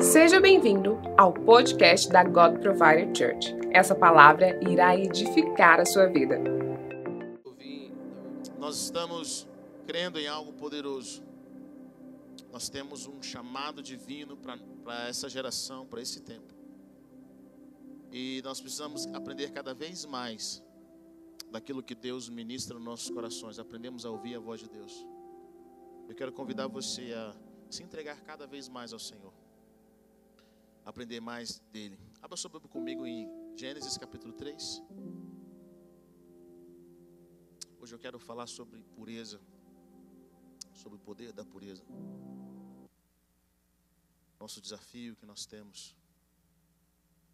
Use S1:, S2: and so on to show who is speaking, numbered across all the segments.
S1: Seja bem-vindo ao podcast da God Provider Church. Essa palavra irá edificar a sua vida.
S2: Nós estamos crendo em algo poderoso. Nós temos um chamado divino para essa geração, para esse tempo. E nós precisamos aprender cada vez mais daquilo que Deus ministra nos nossos corações. Aprendemos a ouvir a voz de Deus. Eu quero convidar você a se entregar cada vez mais ao Senhor. Aprender mais dele. Abra sua Bíblia comigo em Gênesis capítulo 3. Hoje eu quero falar sobre pureza, sobre o poder da pureza. Nosso desafio que nós temos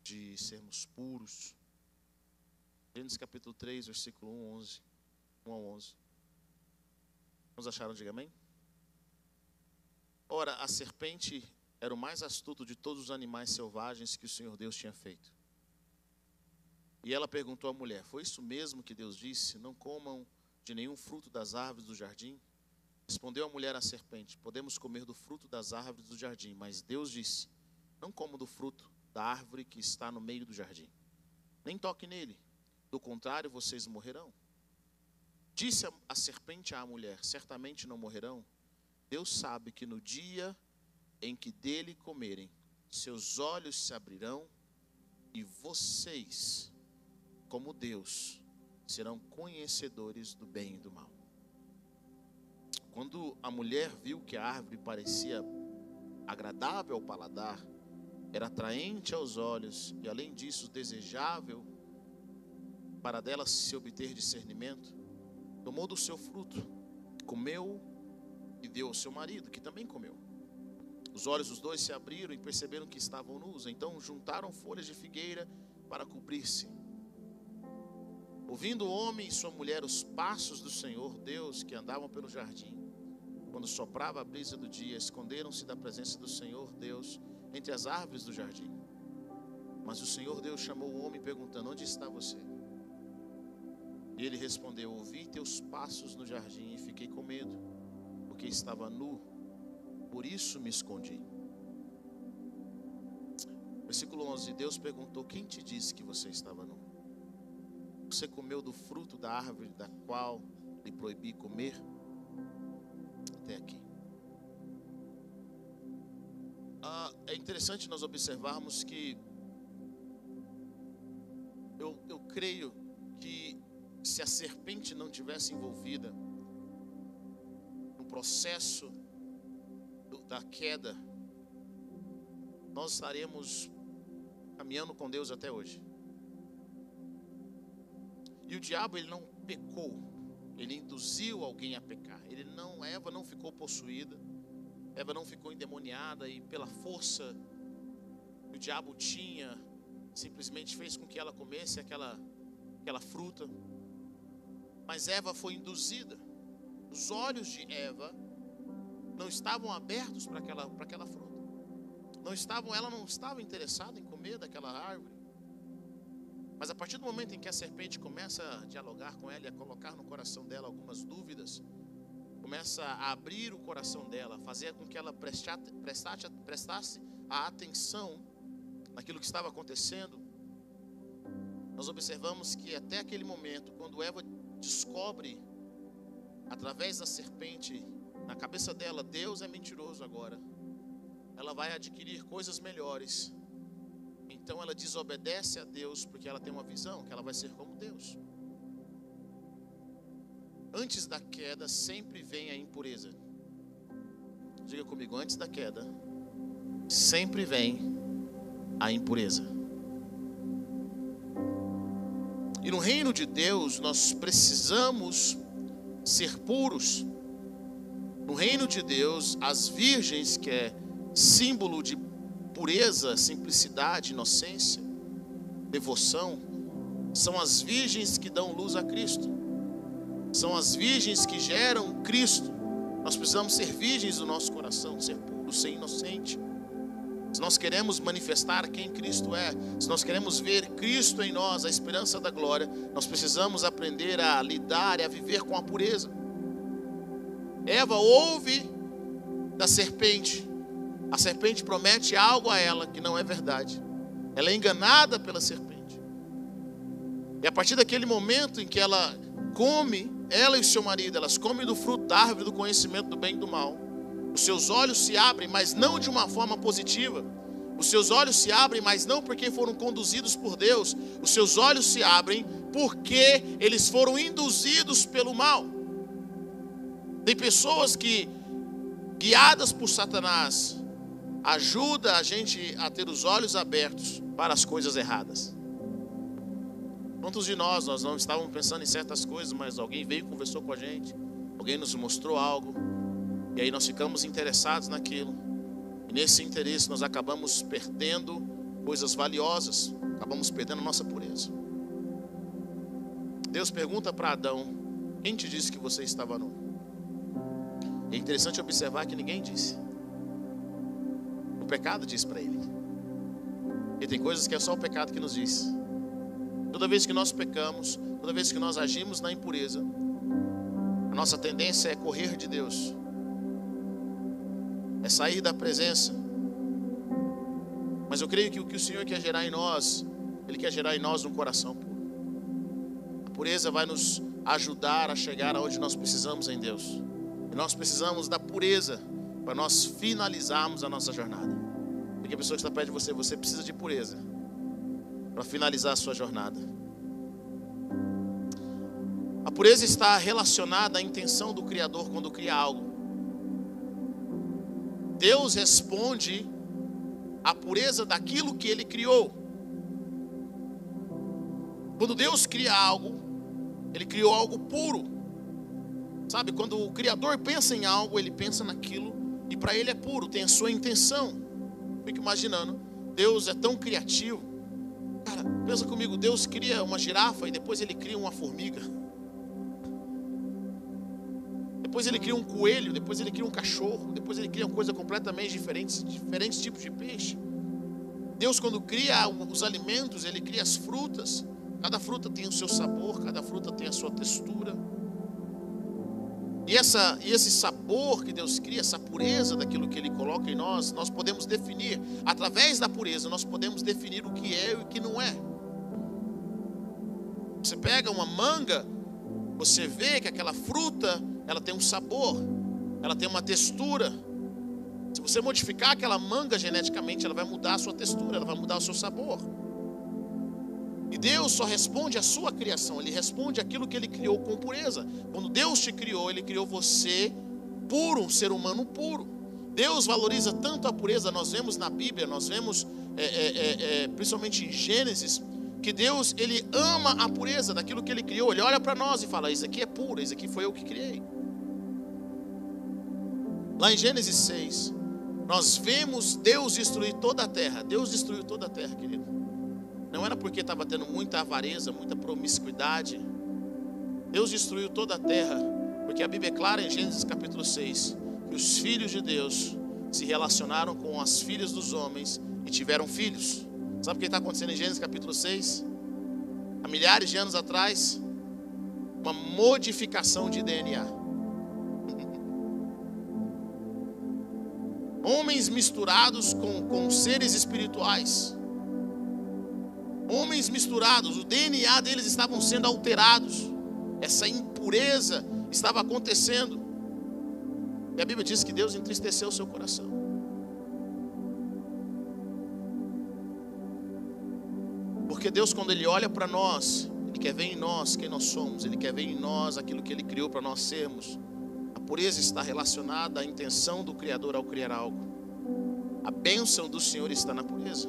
S2: de sermos puros. Gênesis capítulo 3, versículo 1, 11, 1 a 11. Vamos acharam? Diga amém. Ora, a serpente era o mais astuto de todos os animais selvagens que o Senhor Deus tinha feito. E ela perguntou à mulher: Foi isso mesmo que Deus disse? Não comam de nenhum fruto das árvores do jardim? Respondeu a mulher à serpente: Podemos comer do fruto das árvores do jardim, mas Deus disse: Não comam do fruto da árvore que está no meio do jardim. Nem toque nele, do contrário, vocês morrerão. Disse a serpente à mulher: Certamente não morrerão. Deus sabe que no dia em que dele comerem, seus olhos se abrirão e vocês, como Deus, serão conhecedores do bem e do mal. Quando a mulher viu que a árvore parecia agradável ao paladar, era atraente aos olhos e, além disso, desejável para dela se obter discernimento, tomou do seu fruto, comeu e deu ao seu marido, que também comeu. Os olhos dos dois se abriram e perceberam que estavam nus. Então juntaram folhas de figueira para cobrir-se. Ouvindo o homem e sua mulher os passos do Senhor Deus que andavam pelo jardim, quando soprava a brisa do dia, esconderam-se da presença do Senhor Deus entre as árvores do jardim. Mas o Senhor Deus chamou o homem perguntando: Onde está você? E ele respondeu: Ouvi teus passos no jardim e fiquei com medo, porque estava nu por isso me escondi. Versículo 11: Deus perguntou: Quem te disse que você estava nu? Você comeu do fruto da árvore da qual lhe proibi comer? Até aqui. Ah, é interessante nós observarmos que eu, eu creio que se a serpente não tivesse envolvida no processo da queda, nós estaremos caminhando com Deus até hoje. E o diabo ele não pecou, ele induziu alguém a pecar. Ele não, Eva não ficou possuída, Eva não ficou endemoniada e pela força que o diabo tinha, simplesmente fez com que ela comesse aquela aquela fruta. Mas Eva foi induzida. Os olhos de Eva não estavam abertos para aquela, para aquela fruta. Não estavam, ela não estava interessada em comer daquela árvore. Mas a partir do momento em que a serpente começa a dialogar com ela e a colocar no coração dela algumas dúvidas, começa a abrir o coração dela, fazer com que ela prestasse, prestasse, prestasse a atenção naquilo que estava acontecendo, nós observamos que até aquele momento, quando Eva descobre, através da serpente, na cabeça dela, Deus é mentiroso agora. Ela vai adquirir coisas melhores. Então ela desobedece a Deus porque ela tem uma visão que ela vai ser como Deus. Antes da queda sempre vem a impureza. Diga comigo, antes da queda sempre vem a impureza. E no reino de Deus nós precisamos ser puros. No reino de Deus, as virgens, que é símbolo de pureza, simplicidade, inocência, devoção, são as virgens que dão luz a Cristo. São as virgens que geram Cristo. Nós precisamos ser virgens do nosso coração, ser puro, ser inocente. Se nós queremos manifestar quem Cristo é, se nós queremos ver Cristo em nós, a esperança da glória, nós precisamos aprender a lidar e a viver com a pureza. Eva ouve da serpente A serpente promete algo a ela que não é verdade. Ela é enganada pela serpente. E a partir daquele momento em que ela come, ela e seu marido, elas comem do fruto da árvore do conhecimento do bem e do mal. Os seus olhos se abrem, mas não de uma forma positiva. Os seus olhos se abrem, mas não porque foram conduzidos por Deus. Os seus olhos se abrem porque eles foram induzidos pelo mal. Tem pessoas que, guiadas por Satanás, ajuda a gente a ter os olhos abertos para as coisas erradas. Quantos de nós, nós não estávamos pensando em certas coisas, mas alguém veio e conversou com a gente, alguém nos mostrou algo, e aí nós ficamos interessados naquilo. E nesse interesse nós acabamos perdendo coisas valiosas, acabamos perdendo a nossa pureza. Deus pergunta para Adão: Quem te disse que você estava nu? É interessante observar que ninguém disse. O pecado diz para ele. E tem coisas que é só o pecado que nos diz. Toda vez que nós pecamos, toda vez que nós agimos na impureza, a nossa tendência é correr de Deus, é sair da presença. Mas eu creio que o que o Senhor quer gerar em nós, Ele quer gerar em nós um coração puro. A pureza vai nos ajudar a chegar aonde nós precisamos em Deus. E nós precisamos da pureza para nós finalizarmos a nossa jornada. Porque a pessoa que está perto de você, você precisa de pureza para finalizar a sua jornada. A pureza está relacionada à intenção do Criador quando cria algo. Deus responde à pureza daquilo que Ele criou. Quando Deus cria algo, Ele criou algo puro. Sabe, quando o Criador pensa em algo, Ele pensa naquilo e para Ele é puro, tem a sua intenção. Fico imaginando, Deus é tão criativo Cara, pensa comigo, Deus cria uma girafa e depois ele cria uma formiga. Depois ele cria um coelho, depois ele cria um cachorro, depois ele cria uma coisa completamente diferente, diferentes tipos de peixe. Deus quando cria os alimentos, ele cria as frutas. Cada fruta tem o seu sabor, cada fruta tem a sua textura. E, essa, e esse sabor que Deus cria, essa pureza daquilo que Ele coloca em nós, nós podemos definir, através da pureza, nós podemos definir o que é e o que não é. Você pega uma manga, você vê que aquela fruta, ela tem um sabor, ela tem uma textura. Se você modificar aquela manga geneticamente, ela vai mudar a sua textura, ela vai mudar o seu sabor. E Deus só responde à sua criação, Ele responde aquilo que Ele criou com pureza. Quando Deus te criou, Ele criou você puro, um ser humano puro. Deus valoriza tanto a pureza, nós vemos na Bíblia, nós vemos é, é, é, é principalmente em Gênesis, que Deus ele ama a pureza daquilo que Ele criou. Ele olha para nós e fala: Isso aqui é puro, isso aqui foi eu que criei. Lá em Gênesis 6, nós vemos Deus destruir toda a terra. Deus destruiu toda a terra, querido. Não era porque estava tendo muita avareza, muita promiscuidade. Deus destruiu toda a terra, porque a Bíblia é clara em Gênesis capítulo 6 que os filhos de Deus se relacionaram com as filhas dos homens e tiveram filhos. Sabe o que está acontecendo em Gênesis capítulo 6? Há milhares de anos atrás, uma modificação de DNA. Homens misturados com, com seres espirituais homens misturados, o DNA deles estavam sendo alterados, essa impureza estava acontecendo. E a Bíblia diz que Deus entristeceu o seu coração. Porque Deus, quando Ele olha para nós, Ele quer ver em nós quem nós somos, Ele quer ver em nós aquilo que Ele criou para nós sermos. A pureza está relacionada à intenção do Criador ao criar algo. A bênção do Senhor está na pureza.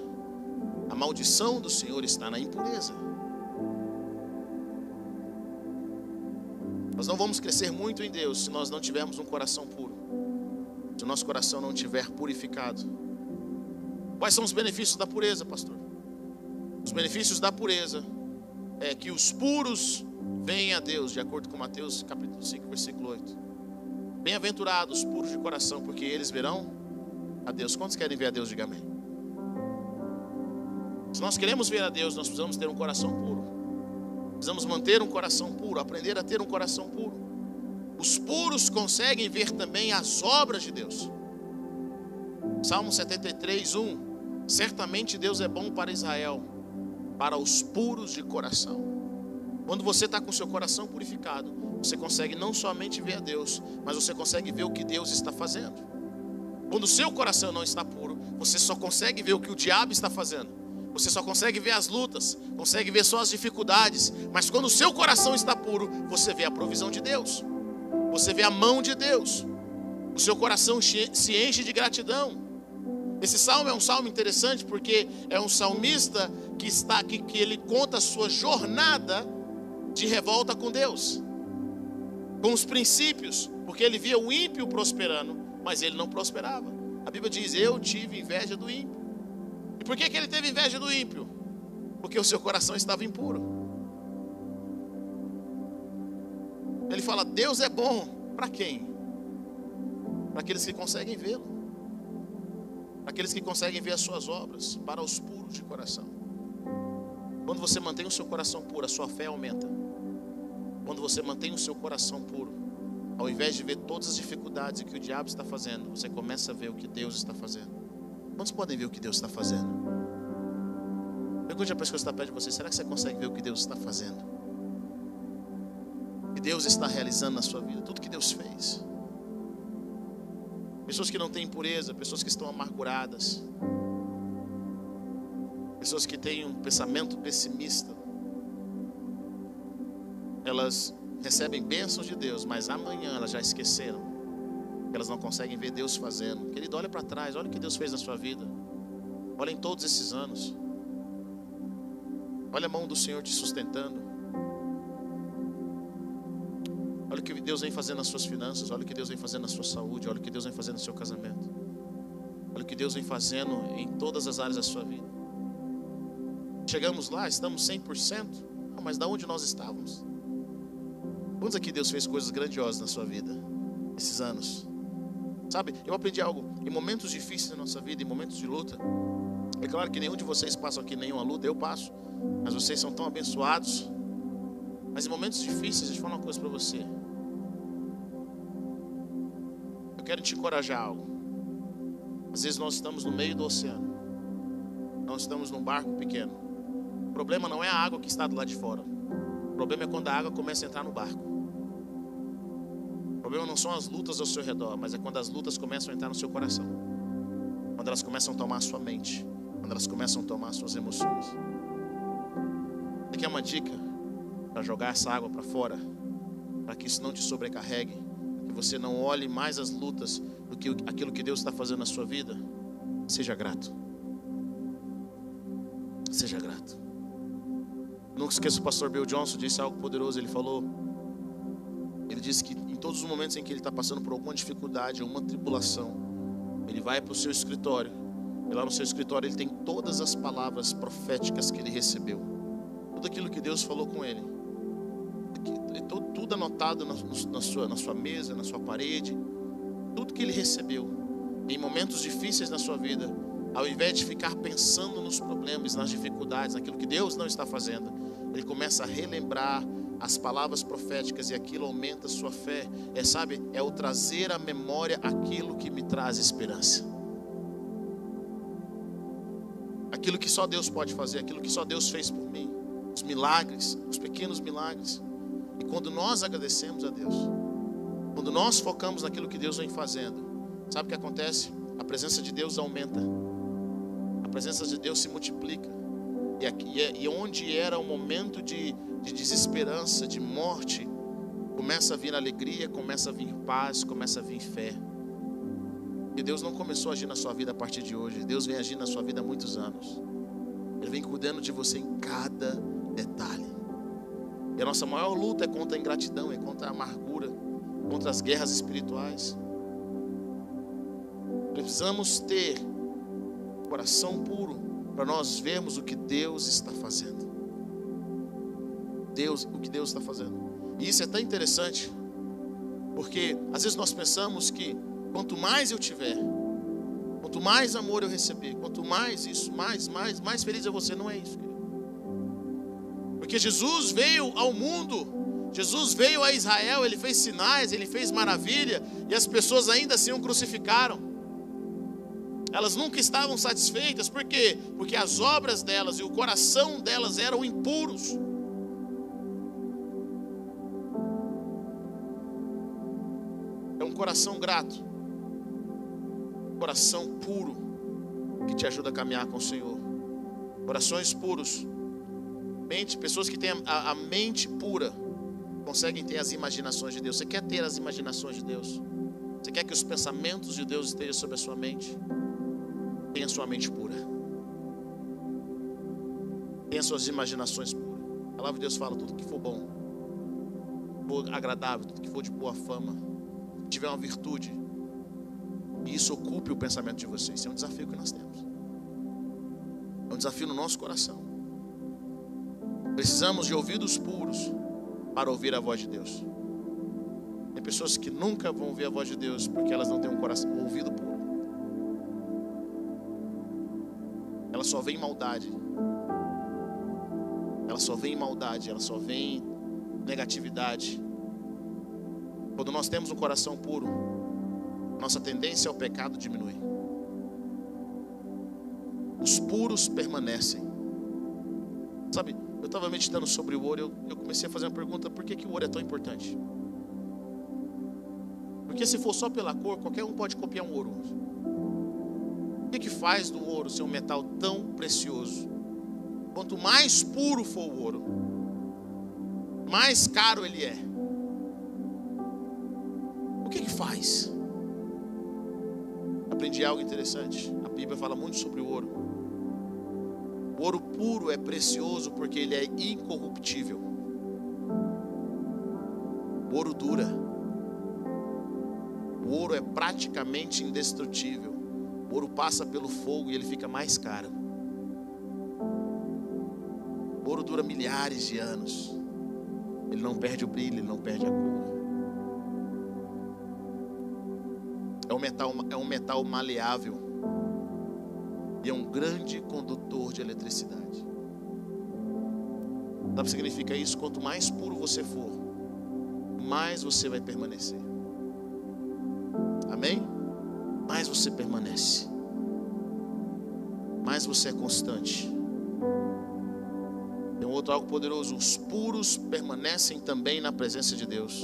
S2: A maldição do Senhor está na impureza. Nós não vamos crescer muito em Deus se nós não tivermos um coração puro. Se o nosso coração não estiver purificado. Quais são os benefícios da pureza, pastor? Os benefícios da pureza é que os puros vêm a Deus, de acordo com Mateus capítulo 5, versículo 8. Bem-aventurados os puros de coração, porque eles verão a Deus. Quantos querem ver a Deus? Diga amém. Se nós queremos ver a Deus, nós precisamos ter um coração puro. Precisamos manter um coração puro, aprender a ter um coração puro. Os puros conseguem ver também as obras de Deus. Salmo 73, 1. Certamente Deus é bom para Israel, para os puros de coração. Quando você está com seu coração purificado, você consegue não somente ver a Deus, mas você consegue ver o que Deus está fazendo. Quando o seu coração não está puro, você só consegue ver o que o diabo está fazendo. Você só consegue ver as lutas, consegue ver só as dificuldades. Mas quando o seu coração está puro, você vê a provisão de Deus. Você vê a mão de Deus. O seu coração se enche de gratidão. Esse salmo é um salmo interessante porque é um salmista que está aqui que ele conta a sua jornada de revolta com Deus. Com os princípios, porque ele via o ímpio prosperando, mas ele não prosperava. A Bíblia diz: "Eu tive inveja do ímpio". E por que que ele teve inveja do ímpio? Porque o seu coração estava impuro. Ele fala: "Deus é bom para quem? Para aqueles que conseguem vê-lo. Para aqueles que conseguem ver as suas obras, para os puros de coração. Quando você mantém o seu coração puro, a sua fé aumenta. Quando você mantém o seu coração puro, ao invés de ver todas as dificuldades que o diabo está fazendo, você começa a ver o que Deus está fazendo. Quantos podem ver o que Deus está fazendo? Pergunte a pessoa que está perto de você: será que você consegue ver o que Deus está fazendo? O que Deus está realizando na sua vida, tudo que Deus fez. Pessoas que não têm pureza, pessoas que estão amarguradas, pessoas que têm um pensamento pessimista, elas recebem bênçãos de Deus, mas amanhã elas já esqueceram, elas não conseguem ver Deus fazendo. Querido, olha para trás, olha o que Deus fez na sua vida, olha em todos esses anos, olha a mão do Senhor te sustentando. Olha o que Deus vem fazendo nas suas finanças, olha o que Deus vem fazendo na sua saúde, olha o que Deus vem fazendo no seu casamento. Olha o que Deus vem fazendo em todas as áreas da sua vida. Chegamos lá, estamos 100%, ah, mas da onde nós estávamos? Quantos aqui Deus fez coisas grandiosas na sua vida esses anos? Sabe, eu aprendi algo. Em momentos difíceis da nossa vida, em momentos de luta, é claro que nenhum de vocês passa aqui nenhuma luta, eu passo, mas vocês são tão abençoados. Mas em momentos difíceis, deixa eu falar uma coisa para você. quero te encorajar algo. Às vezes nós estamos no meio do oceano. Nós estamos num barco pequeno. O problema não é a água que está do lado de fora. O problema é quando a água começa a entrar no barco. Problema não são as lutas ao seu redor, mas é quando as lutas começam a entrar no seu coração. Quando elas começam a tomar a sua mente. Quando elas começam a tomar as suas emoções. Aqui é uma dica para jogar essa água para fora, para que isso não te sobrecarregue você não olhe mais as lutas do que aquilo que Deus está fazendo na sua vida, seja grato. Seja grato. Nunca esqueço o pastor Bill Johnson disse algo poderoso. Ele falou, ele disse que todos os momentos em que ele está passando por alguma dificuldade, alguma tribulação, ele vai para o seu escritório. E lá no seu escritório ele tem todas as palavras proféticas que ele recebeu, tudo aquilo que Deus falou com ele. Tudo anotado na, sua, na sua mesa, na sua parede, tudo que ele recebeu em momentos difíceis na sua vida, ao invés de ficar pensando nos problemas, nas dificuldades, naquilo que Deus não está fazendo, ele começa a relembrar as palavras proféticas e aquilo aumenta a sua fé. É, sabe, é o trazer à memória aquilo que me traz esperança. Aquilo que só Deus pode fazer, aquilo que só Deus fez por mim. Os milagres, os pequenos milagres. E quando nós agradecemos a Deus, quando nós focamos naquilo que Deus vem fazendo, sabe o que acontece? A presença de Deus aumenta, a presença de Deus se multiplica. E, aqui, e onde era um momento de, de desesperança, de morte, começa a vir alegria, começa a vir paz, começa a vir fé. E Deus não começou a agir na sua vida a partir de hoje. Deus vem agir na sua vida há muitos anos. Ele vem cuidando de você em cada detalhe. E a nossa maior luta é contra a ingratidão, é contra a amargura, contra as guerras espirituais. Precisamos ter coração puro para nós vermos o que Deus está fazendo. Deus, o que Deus está fazendo. E isso é tão interessante, porque às vezes nós pensamos que quanto mais eu tiver, quanto mais amor eu receber, quanto mais isso, mais, mais, mais feliz é você. Não é isso. Porque Jesus veio ao mundo, Jesus veio a Israel, ele fez sinais, ele fez maravilha, e as pessoas ainda assim o crucificaram. Elas nunca estavam satisfeitas, por quê? Porque as obras delas e o coração delas eram impuros. É um coração grato, coração puro, que te ajuda a caminhar com o Senhor. Corações puros, mente, pessoas que têm a, a mente pura, conseguem ter as imaginações de Deus. Você quer ter as imaginações de Deus? Você quer que os pensamentos de Deus estejam sobre a sua mente? Tenha sua mente pura. Tenha suas imaginações puras. A palavra de Deus fala tudo que for bom, agradável, tudo que for de boa fama, tiver uma virtude, e isso ocupe o pensamento de vocês. Isso é um desafio que nós temos. É um desafio no nosso coração. Precisamos de ouvidos puros para ouvir a voz de Deus. Tem pessoas que nunca vão ouvir a voz de Deus porque elas não têm um coração, um ouvido puro. Só vê maldade. Ela só vê maldade, ela só vê negatividade. Quando nós temos um coração puro, nossa tendência ao pecado diminui. Os puros permanecem. Sabe, eu estava meditando sobre o ouro, eu, eu comecei a fazer uma pergunta: por que, que o ouro é tão importante? Porque se for só pela cor, qualquer um pode copiar um ouro que, que faz do ouro ser um metal tão precioso? Quanto mais puro for o ouro, mais caro ele é. O que que faz? Aprendi algo interessante. A Bíblia fala muito sobre o ouro. O ouro puro é precioso porque ele é incorruptível. O ouro dura. O ouro é praticamente indestrutível. O ouro passa pelo fogo e ele fica mais caro. O ouro dura milhares de anos. Ele não perde o brilho, ele não perde a cor. É um metal, é um metal maleável. E é um grande condutor de eletricidade. Sabe o que significa isso? Quanto mais puro você for, mais você vai permanecer. Amém? Você permanece, mais você é constante. Tem um outro algo poderoso: os puros permanecem também na presença de Deus.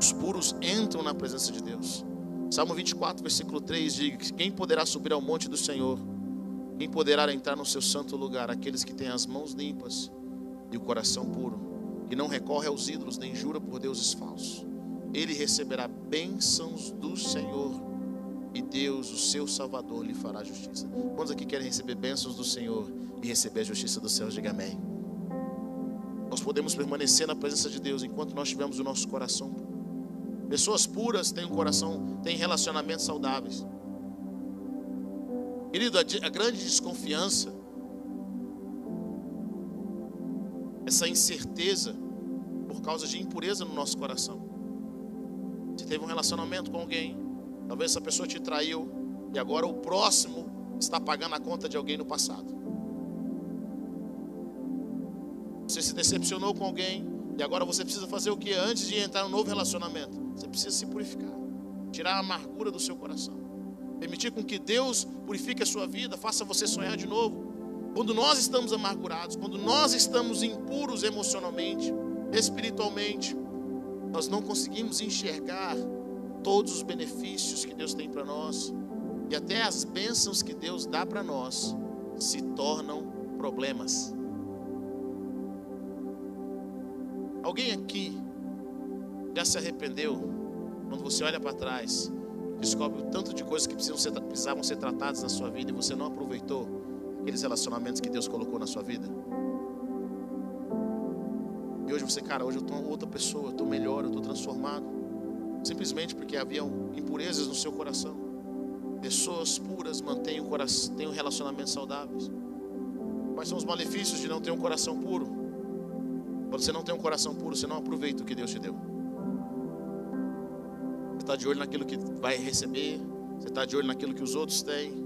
S2: Os puros entram na presença de Deus. Salmo 24, versículo 3 diz: Quem poderá subir ao monte do Senhor? Quem poderá entrar no seu santo lugar? Aqueles que têm as mãos limpas e o coração puro, que não recorre aos ídolos nem jura por deuses falsos. Ele receberá bênçãos do Senhor e Deus, o seu Salvador, lhe fará justiça. Quantos aqui querem receber bênçãos do Senhor e receber a justiça do céu? Diga amém. Nós podemos permanecer na presença de Deus enquanto nós tivermos o nosso coração. Pessoas puras têm um coração, têm relacionamentos saudáveis. Querido, a grande desconfiança, essa incerteza por causa de impureza no nosso coração. Você teve um relacionamento com alguém, Talvez essa pessoa te traiu e agora o próximo está pagando a conta de alguém no passado. Você se decepcionou com alguém e agora você precisa fazer o que antes de entrar no novo relacionamento? Você precisa se purificar, tirar a amargura do seu coração, permitir com que Deus purifique a sua vida, faça você sonhar de novo. Quando nós estamos amargurados, quando nós estamos impuros emocionalmente, espiritualmente, nós não conseguimos enxergar todos os benefícios que Deus tem para nós e até as bênçãos que Deus dá para nós se tornam problemas. Alguém aqui já se arrependeu quando você olha para trás, descobre o tanto de coisas que ser, precisavam ser tratadas na sua vida e você não aproveitou aqueles relacionamentos que Deus colocou na sua vida? E hoje você, cara, hoje eu estou outra pessoa, eu estou melhor, eu estou transformado simplesmente porque haviam impurezas no seu coração. Pessoas puras mantêm um, coração, têm um relacionamento saudáveis. Quais são os malefícios de não ter um coração puro? Quando você não tem um coração puro, você não aproveita o que Deus te deu. Você está de olho naquilo que vai receber, você está de olho naquilo que os outros têm.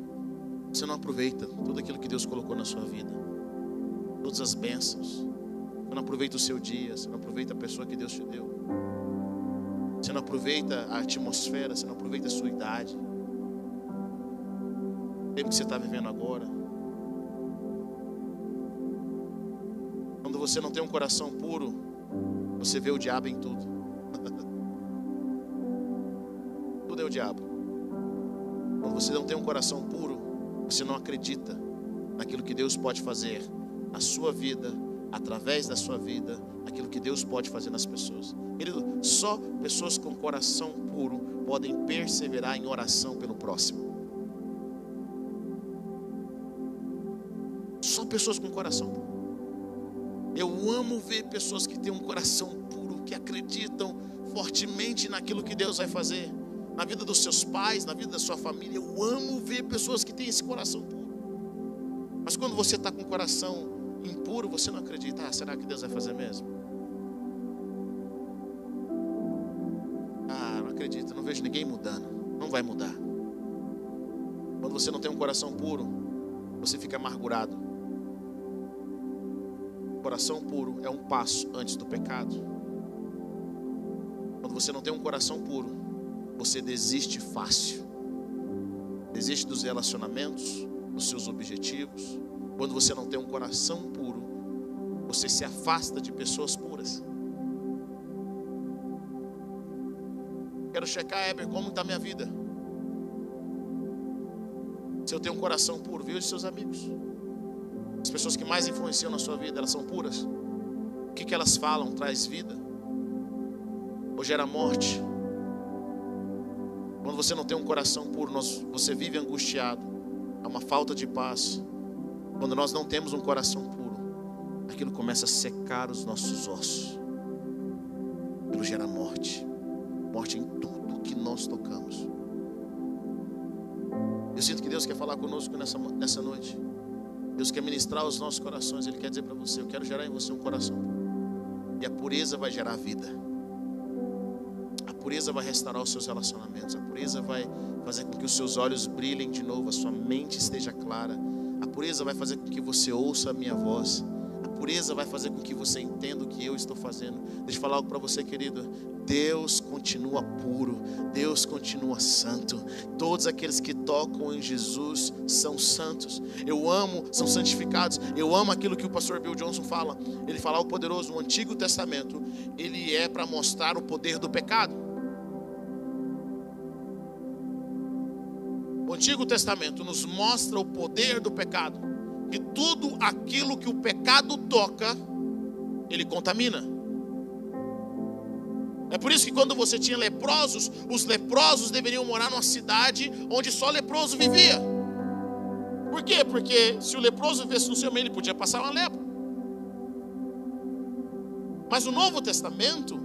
S2: Você não aproveita tudo aquilo que Deus colocou na sua vida, todas as bênçãos. Você não aproveita o seu dia, você não aproveita a pessoa que Deus te deu. Você não aproveita a atmosfera, você não aproveita a sua idade. tempo que você está vivendo agora. Quando você não tem um coração puro, você vê o diabo em tudo. tudo é o diabo. Quando você não tem um coração puro, você não acredita naquilo que Deus pode fazer na sua vida, através da sua vida, aquilo que Deus pode fazer nas pessoas. Querido, só pessoas com coração puro podem perseverar em oração pelo próximo. Só pessoas com coração puro. Eu amo ver pessoas que têm um coração puro, que acreditam fortemente naquilo que Deus vai fazer, na vida dos seus pais, na vida da sua família. Eu amo ver pessoas que têm esse coração puro. Mas quando você está com o coração impuro, você não acredita. Ah, será que Deus vai fazer mesmo? Ah, não acredito, não vejo ninguém mudando. Não vai mudar. Quando você não tem um coração puro, você fica amargurado. Coração puro é um passo antes do pecado. Quando você não tem um coração puro, você desiste fácil. Desiste dos relacionamentos, dos seus objetivos, quando você não tem um coração puro, você se afasta de pessoas puras. Quero checar, Heber, como está a minha vida. Se eu tenho um coração puro, viu os seus amigos. As pessoas que mais influenciam na sua vida, elas são puras. O que, que elas falam traz vida ou gera morte. Quando você não tem um coração puro, você vive angustiado, há uma falta de paz. Quando nós não temos um coração puro, aquilo começa a secar os nossos ossos. Aquilo gera morte. Morte em tudo que nós tocamos. Eu sinto que Deus quer falar conosco nessa, nessa noite. Deus quer ministrar os nossos corações. Ele quer dizer para você: Eu quero gerar em você um coração puro. E a pureza vai gerar vida. A pureza vai restaurar os seus relacionamentos. A pureza vai fazer com que os seus olhos brilhem de novo, a sua mente esteja clara a pureza vai fazer com que você ouça a minha voz. A pureza vai fazer com que você entenda o que eu estou fazendo. Deixa eu falar algo para você, querido. Deus continua puro, Deus continua santo. Todos aqueles que tocam em Jesus são santos. Eu amo, são santificados. Eu amo aquilo que o pastor Bill Johnson fala. Ele fala o poderoso no Antigo Testamento, ele é para mostrar o poder do pecado. Antigo Testamento nos mostra o poder do pecado, que tudo aquilo que o pecado toca, ele contamina. É por isso que quando você tinha leprosos, os leprosos deveriam morar numa cidade onde só leproso vivia. Por quê? Porque se o leproso vivesse no seu meio, ele podia passar uma lepra. Mas o Novo Testamento,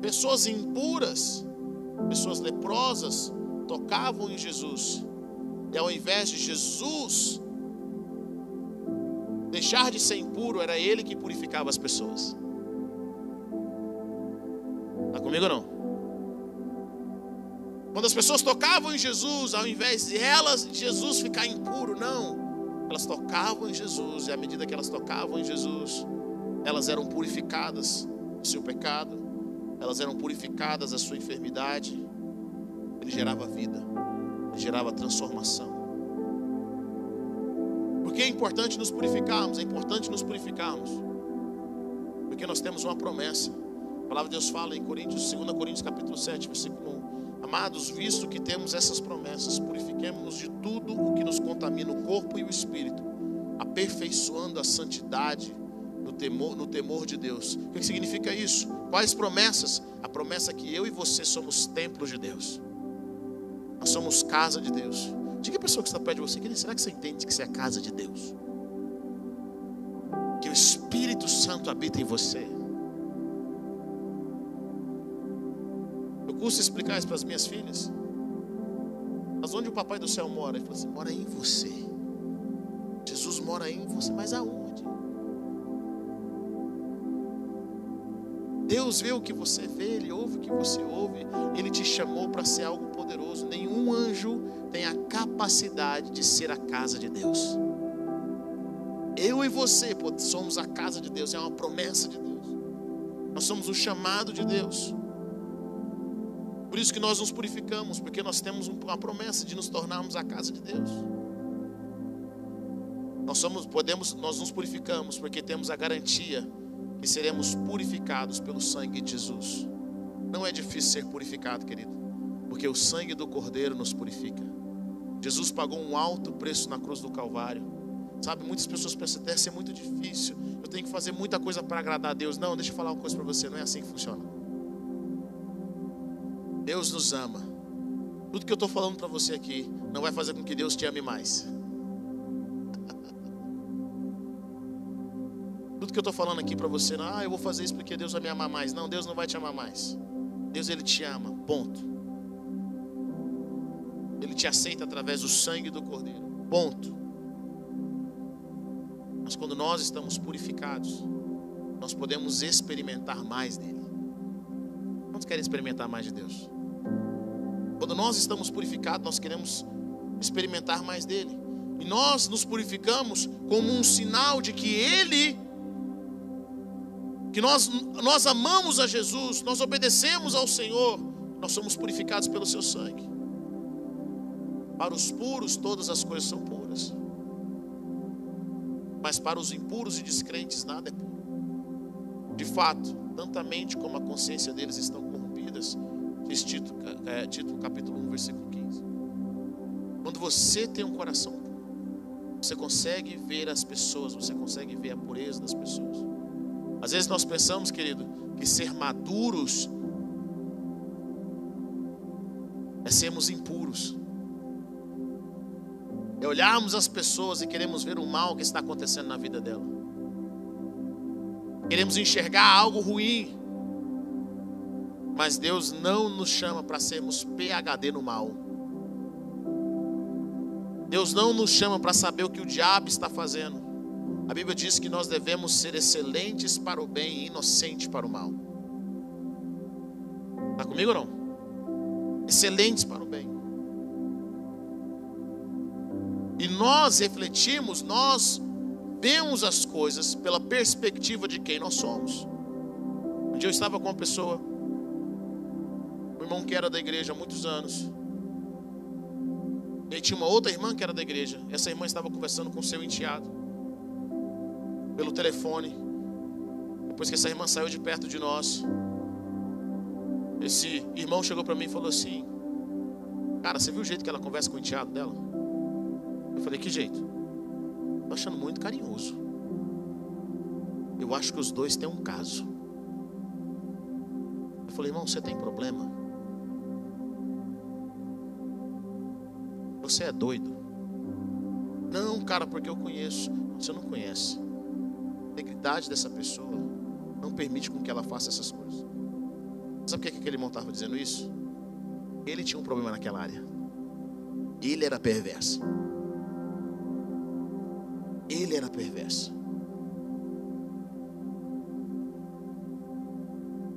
S2: pessoas impuras, pessoas leprosas tocavam em Jesus. E ao invés de Jesus deixar de ser impuro, era ele que purificava as pessoas. Está comigo ou não? Quando as pessoas tocavam em Jesus, ao invés de elas, Jesus ficar impuro, não. Elas tocavam em Jesus, e à medida que elas tocavam em Jesus, elas eram purificadas do seu pecado, elas eram purificadas da sua enfermidade, ele gerava vida, ele gerava transformação. Porque é importante nos purificarmos, é importante nos purificarmos, porque nós temos uma promessa. A palavra de Deus fala em Coríntios, 2 Coríntios capítulo 7, versículo 1. Amados, visto que temos essas promessas, purifiquemos-nos de tudo o que nos contamina o corpo e o espírito, aperfeiçoando a santidade no temor, no temor de Deus. O que significa isso? Quais promessas? A promessa que eu e você somos templos de Deus. Nós somos casa de Deus. Diga a pessoa que está perto de você, será que você entende que você é casa de Deus? Que o Espírito Santo habita em você. Eu custo explicar isso para as minhas filhas. Mas onde o papai do céu mora? Ele falou assim: mora em você. Jesus mora em você, mas aonde? Deus vê o que você vê, Ele ouve o que você ouve, Ele te chamou para ser algo poderoso. Nenhum anjo tem a capacidade de ser a casa de Deus. Eu e você somos a casa de Deus, é uma promessa de Deus. Nós somos o chamado de Deus. Por isso que nós nos purificamos, porque nós temos uma promessa de nos tornarmos a casa de Deus. Nós somos, podemos, nós nos purificamos porque temos a garantia que seremos purificados pelo sangue de Jesus. Não é difícil ser purificado, querido, porque o sangue do Cordeiro nos purifica. Jesus pagou um alto preço na cruz do Calvário. Sabe, muitas pessoas pensam deve ser muito difícil. Eu tenho que fazer muita coisa para agradar a Deus. Não, deixa eu falar uma coisa para você, não é assim que funciona. Deus nos ama. Tudo que eu estou falando para você aqui não vai fazer com que Deus te ame mais. Tudo que eu estou falando aqui para você, não, ah, eu vou fazer isso porque Deus vai me amar mais. Não, Deus não vai te amar mais. Deus ele te ama, ponto. Ele te aceita através do sangue do Cordeiro, ponto. Mas quando nós estamos purificados, nós podemos experimentar mais dele. Quantos querem experimentar mais de Deus? Quando nós estamos purificados, nós queremos experimentar mais dele. E nós nos purificamos como um sinal de que ele que nós nós amamos a Jesus, nós obedecemos ao Senhor, nós somos purificados pelo seu sangue. Para os puros todas as coisas são puras. Mas para os impuros e descrentes nada é puro. De fato, tanto a mente como a consciência deles estão corrompidas Diz Tito, é, Tito capítulo 1, versículo 15. Quando você tem um coração puro, você consegue ver as pessoas, você consegue ver a pureza das pessoas. Às vezes nós pensamos, querido, que ser maduros é sermos impuros. É olharmos as pessoas e queremos ver o mal que está acontecendo na vida dela. Queremos enxergar algo ruim. Mas Deus não nos chama para sermos PhD no mal. Deus não nos chama para saber o que o diabo está fazendo. A Bíblia diz que nós devemos ser excelentes para o bem e inocentes para o mal. Está comigo ou não? Excelentes para o bem. E nós refletimos, nós vemos as coisas pela perspectiva de quem nós somos. Um dia eu estava com uma pessoa irmão que era da igreja há muitos anos. E tinha uma outra irmã que era da igreja. Essa irmã estava conversando com seu enteado pelo telefone. Depois que essa irmã saiu de perto de nós, esse irmão chegou para mim e falou assim: Cara, você viu o jeito que ela conversa com o enteado dela? Eu falei: Que jeito? Tô achando muito carinhoso. Eu acho que os dois têm um caso. Eu falei: Irmão, você tem problema? Você é doido. Não, cara, porque eu conheço. Você não conhece. Integridade dessa pessoa não permite com que ela faça essas coisas. Sabe por que aquele irmão estava dizendo isso? Ele tinha um problema naquela área. Ele era perverso. Ele era perverso.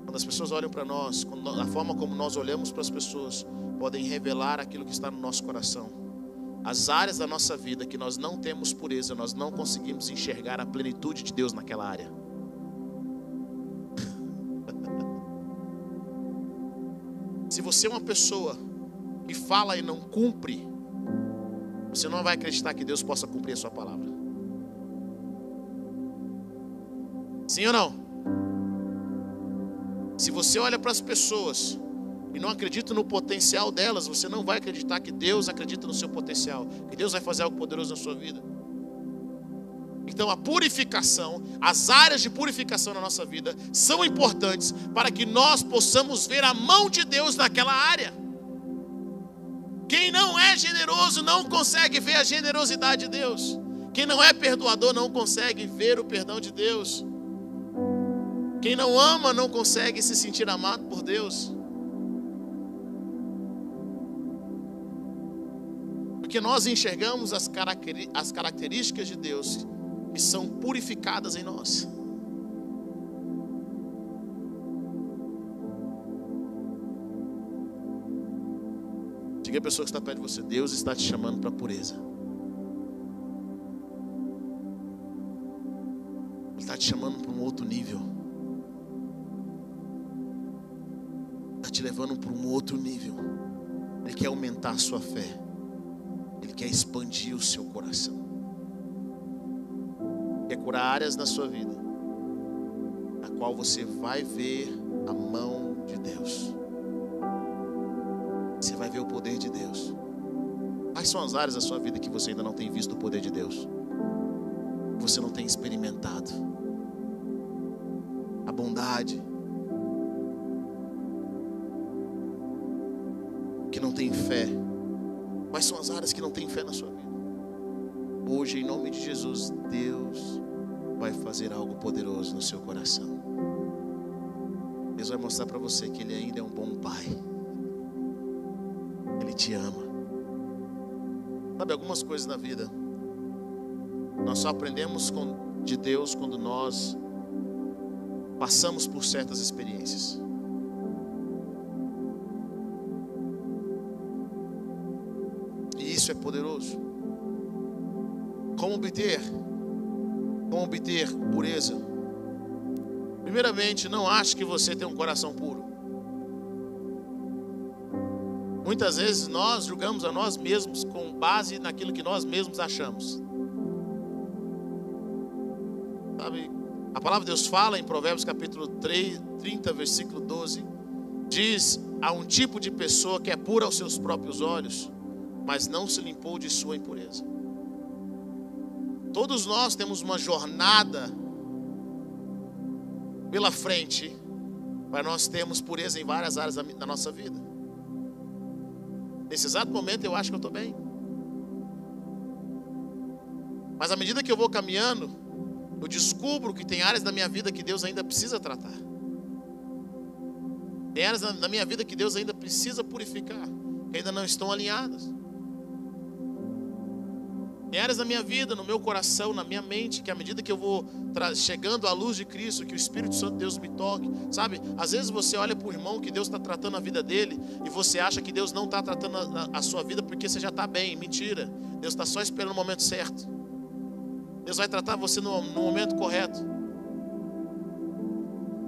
S2: Quando as pessoas olham para nós, a forma como nós olhamos para as pessoas, podem revelar aquilo que está no nosso coração. As áreas da nossa vida que nós não temos pureza, nós não conseguimos enxergar a plenitude de Deus naquela área. Se você é uma pessoa que fala e não cumpre, você não vai acreditar que Deus possa cumprir a sua palavra. Sim ou não? Se você olha para as pessoas e não acredita no potencial delas, você não vai acreditar que Deus acredita no seu potencial, que Deus vai fazer algo poderoso na sua vida. Então, a purificação, as áreas de purificação na nossa vida são importantes para que nós possamos ver a mão de Deus naquela área. Quem não é generoso não consegue ver a generosidade de Deus. Quem não é perdoador não consegue ver o perdão de Deus. Quem não ama não consegue se sentir amado por Deus. Porque nós enxergamos as, características de Deus que são purificadas em nós. Diga a pessoa que está perto de você: Deus está te chamando para a pureza. Ele está te chamando para um outro nível. Está te levando para um outro nível. Ele quer aumentar a sua fé. Quer expandir o seu coração. Quer curar áreas na sua vida, na qual você vai ver a mão de Deus. Você vai ver o poder de Deus. Quais são as áreas da sua vida que você ainda não tem visto o poder de Deus? Você não tem experimentado? A bondade. Áreas que não tem fé na sua vida? Hoje, em nome de Jesus, Deus vai fazer algo poderoso no seu coração. Deus vai mostrar para você que Ele ainda é um bom Pai. Ele te ama. Sabe, algumas coisas na vida, nós só aprendemos com, de Deus quando nós passamos por certas experiências. E isso é poderoso. Como obter? Como obter pureza? Primeiramente, não ache que você tem um coração puro. Muitas vezes nós julgamos a nós mesmos com base naquilo que nós mesmos achamos. Sabe? A palavra de Deus fala em Provérbios capítulo 3, 30, versículo 12, diz: há um tipo de pessoa que é pura aos seus próprios olhos, mas não se limpou de sua impureza. Todos nós temos uma jornada pela frente para nós termos pureza em várias áreas da nossa vida. Nesse exato momento eu acho que eu estou bem. Mas à medida que eu vou caminhando, eu descubro que tem áreas da minha vida que Deus ainda precisa tratar. Tem áreas da minha vida que Deus ainda precisa purificar, que ainda não estão alinhadas. Tem áreas da minha vida, no meu coração, na minha mente, que à medida que eu vou chegando à luz de Cristo, que o Espírito Santo de Deus me toque, sabe? Às vezes você olha para o irmão que Deus está tratando a vida dele e você acha que Deus não está tratando a, a, sua vida porque você já está bem. Mentira. Deus está só esperando o momento certo. Deus vai tratar você no, no momento correto.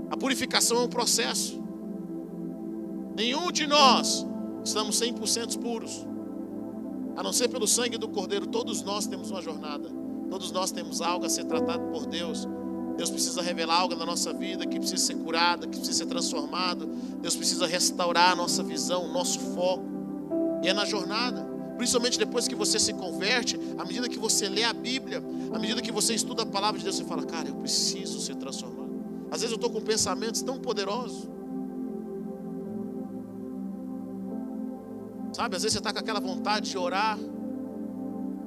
S2: A purificação é um processo. Nenhum de nós estamos 100% puros. A não ser pelo sangue do Cordeiro, todos nós temos uma jornada. Todos nós temos algo a ser tratado por Deus. Deus precisa revelar algo na nossa vida que precisa ser curado, que precisa ser transformado. Deus precisa restaurar a nossa visão, o nosso foco. E é na jornada. Principalmente depois que você se converte, à medida que você lê a Bíblia, à medida que você estuda a palavra de Deus, você fala, cara, eu preciso ser transformado. Às vezes eu estou com pensamentos tão poderosos. Sabe, às vezes você está com aquela vontade de orar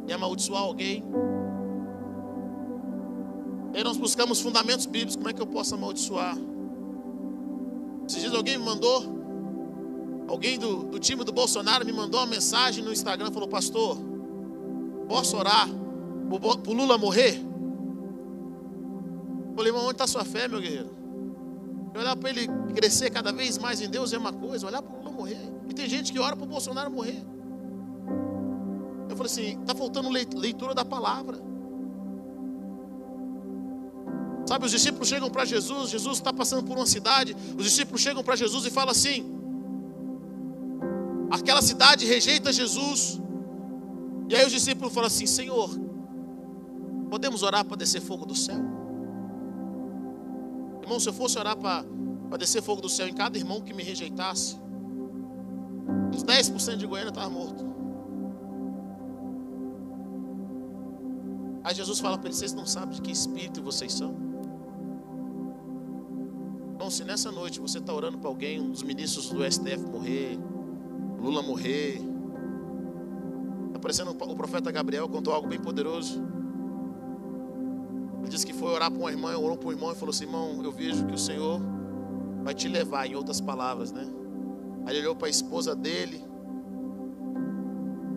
S2: e amaldiçoar alguém. E nós buscamos fundamentos bíblicos. Como é que eu posso amaldiçoar? Esses dias alguém me mandou, alguém do, do time do Bolsonaro me mandou uma mensagem no Instagram, falou, pastor, posso orar para o Lula morrer? Eu falei, mas onde está sua fé, meu guerreiro? Olhar para ele crescer cada vez mais em Deus é uma coisa, olhar para o Lula morrer. Tem gente que ora para o Bolsonaro morrer. Eu falei assim: está faltando leitura da palavra. Sabe, os discípulos chegam para Jesus, Jesus está passando por uma cidade, os discípulos chegam para Jesus e falam assim: aquela cidade rejeita Jesus. E aí os discípulos falam assim: Senhor, podemos orar para descer fogo do céu? Irmão, se eu fosse orar para descer fogo do céu em cada irmão que me rejeitasse, Uns 10% de Goiânia estavam morto. Aí Jesus fala para eles: vocês não sabem de que espírito vocês são? Então, se nessa noite você está orando para alguém, um dos ministros do STF morrer, Lula morrer, está parecendo o profeta Gabriel contou algo bem poderoso. Ele disse que foi orar para uma irmã, orou para um irmão e falou assim: irmão, eu vejo que o Senhor vai te levar, em outras palavras, né? Aí ele olhou para a esposa dele.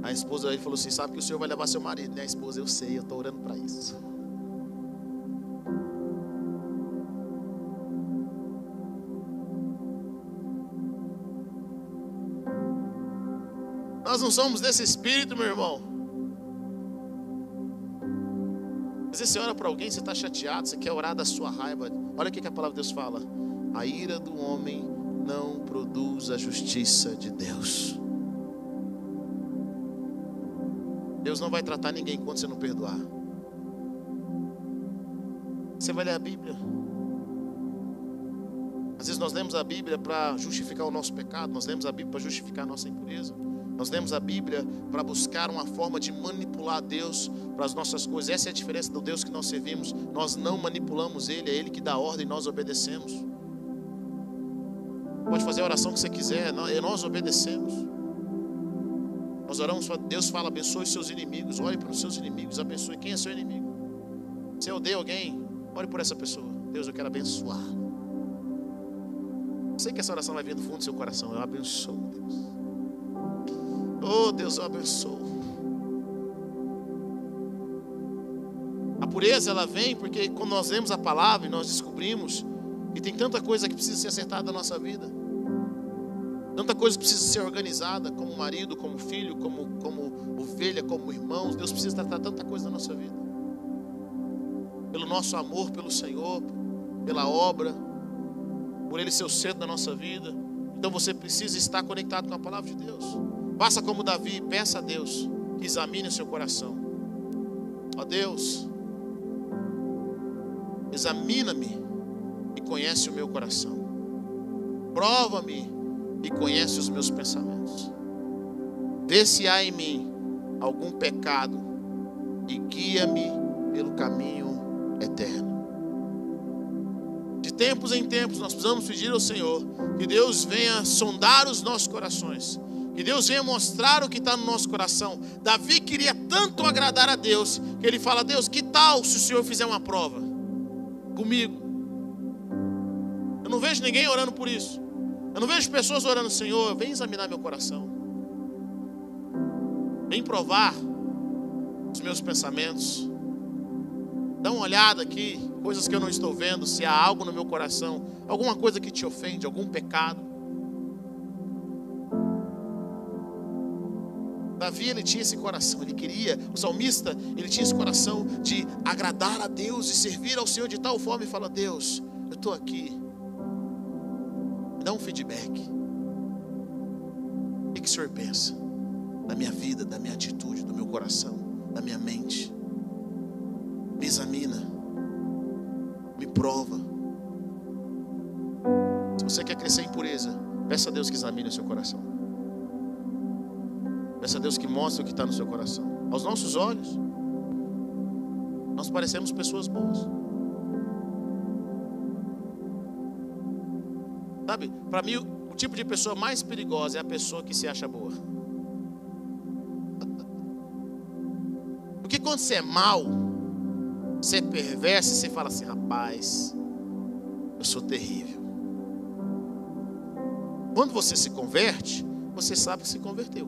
S2: A esposa dele falou assim: Sabe que o Senhor vai levar seu marido, né? A esposa, eu sei, eu estou orando para isso. Nós não somos desse espírito, meu irmão. Às vezes você ora para alguém, você está chateado, você quer orar da sua raiva. Olha o que a palavra de Deus fala: a ira do homem não produz a justiça de Deus. Deus não vai tratar ninguém enquanto você não perdoar. Você vai ler a Bíblia. Às vezes nós lemos a Bíblia para justificar o nosso pecado, nós lemos a Bíblia para justificar a nossa impureza. Nós lemos a Bíblia para buscar uma forma de manipular Deus para as nossas coisas. Essa é a diferença do Deus que nós servimos. Nós não manipulamos Ele, é Ele que dá ordem nós obedecemos. Pode fazer a oração que você quiser, nós obedecemos. Nós oramos, Deus fala, abençoe seus inimigos, ore para os seus inimigos, abençoe. Quem é seu inimigo? Se eu odeio alguém, ore por essa pessoa. Deus, eu quero abençoar. Sei que essa oração vai vir do fundo do seu coração. Eu abençoo, Deus. Oh, Deus, eu abençoo. A pureza, ela vem porque quando nós lemos a palavra e nós descobrimos que tem tanta coisa que precisa ser acertada na nossa vida. Tanta coisa precisa ser organizada, como marido, como filho, como, como ovelha, como irmãos. Deus precisa tratar tanta coisa na nossa vida. Pelo nosso amor pelo Senhor, pela obra, por Ele ser o centro da nossa vida. Então você precisa estar conectado com a palavra de Deus. Faça como Davi, peça a Deus que examine o seu coração. Ó Deus, examina-me e conhece o meu coração. Prova-me e conhece os meus pensamentos. Vê se há em mim algum pecado e guia-me pelo caminho eterno. De tempos em tempos, nós precisamos pedir ao Senhor que Deus venha sondar os nossos corações, que Deus venha mostrar o que está no nosso coração. Davi queria tanto agradar a Deus que ele fala: Deus, que tal se o Senhor fizer uma prova comigo? Eu não vejo ninguém orando por isso. Eu não vejo pessoas orando, Senhor, vem examinar meu coração. Vem provar os meus pensamentos. Dá uma olhada aqui, coisas que eu não estou vendo, se há algo no meu coração, alguma coisa que te ofende, algum pecado. Davi, ele tinha esse coração, ele queria, o salmista, ele tinha esse coração de agradar a Deus e servir ao Senhor de tal forma e fala: Deus, eu estou aqui, me dá um feedback. O que o Senhor pensa da minha vida, da minha atitude, do meu coração, da minha mente? Me examina, me prova. Se você quer crescer em pureza, peça a Deus que examine o seu coração. Peça a Deus que mostre o que está no seu coração. Aos nossos olhos, nós parecemos pessoas boas. Sabe, para mim, o tipo de pessoa mais perigosa é a pessoa que se acha boa. Porque quando você é mal, você é perverso, você fala assim, rapaz, eu sou terrível. Quando você se converte, você sabe que se converteu.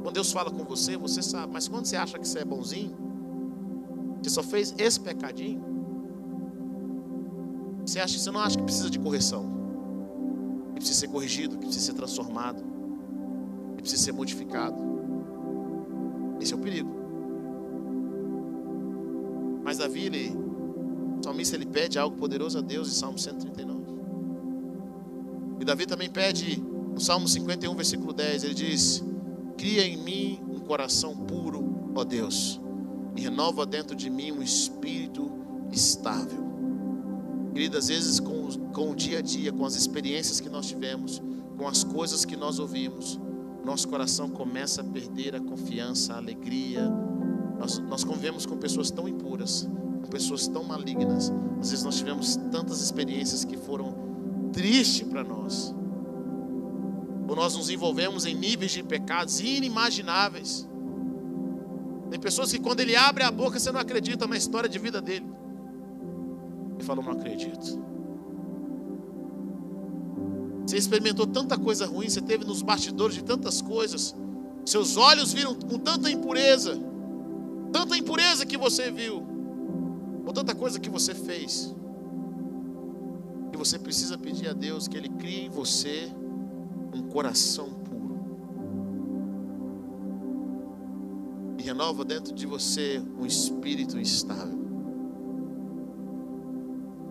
S2: Quando Deus fala com você, você sabe. Mas quando você acha que você é bonzinho, você só fez esse pecadinho, você acha, você não acha que precisa de correção? Que precisa ser corrigido, que precisa ser transformado, que precisa ser modificado. Esse é o perigo. Mas Davi, ele, o salmista, ele pede algo poderoso a Deus em Salmo 139. E Davi também pede no Salmo 51, versículo 10, ele diz: Cria em mim um coração puro, ó Deus, e renova dentro de mim um espírito estável. Querido, às vezes com, com o dia a dia, com as experiências que nós tivemos, com as coisas que nós ouvimos, nosso coração começa a perder a confiança, a alegria. Nós, nós convivemos com pessoas tão impuras, com pessoas tão malignas. Às vezes nós tivemos tantas experiências que foram tristes para nós. Ou nós nos envolvemos em níveis de pecados inimagináveis. Tem pessoas que quando ele abre a boca você não acredita na história de vida dele falou: Não acredito. Você experimentou tanta coisa ruim, você teve nos bastidores de tantas coisas. Seus olhos viram com tanta impureza, tanta impureza que você viu, ou tanta coisa que você fez. E você precisa pedir a Deus que Ele crie em você um coração puro. E renova dentro de você um espírito estável.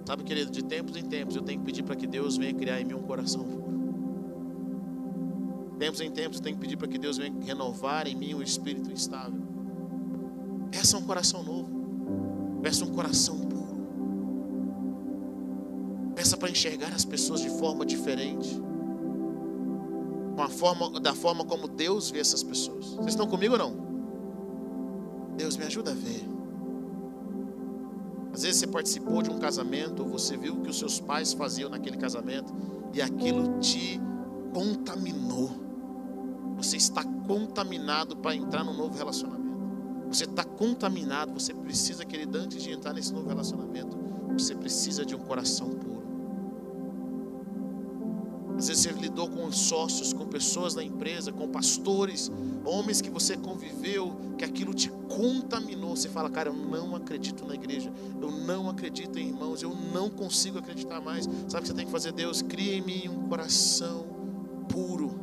S2: Sabe, querido, de tempos em tempos eu tenho que pedir para que Deus venha criar em mim um coração puro. Tempos em tempos eu tenho que pedir para que Deus venha renovar em mim um espírito estável. Peça um coração novo. Peça um coração puro. Peça para enxergar as pessoas de forma diferente. Forma, da forma como Deus vê essas pessoas. Vocês estão comigo ou não? Deus me ajuda a ver. Às vezes você participou de um casamento, ou você viu o que os seus pais faziam naquele casamento, e aquilo te contaminou. Você está contaminado para entrar num novo relacionamento. Você está contaminado, você precisa, querido, antes de entrar nesse novo relacionamento, você precisa de um coração puro. Às vezes você lidou com sócios, com pessoas na empresa, com pastores, homens que você conviveu, que aquilo te contaminou. Você fala, cara, eu não acredito na igreja, eu não acredito em irmãos, eu não consigo acreditar mais. Sabe o que você tem que fazer? Deus, cria em mim um coração puro.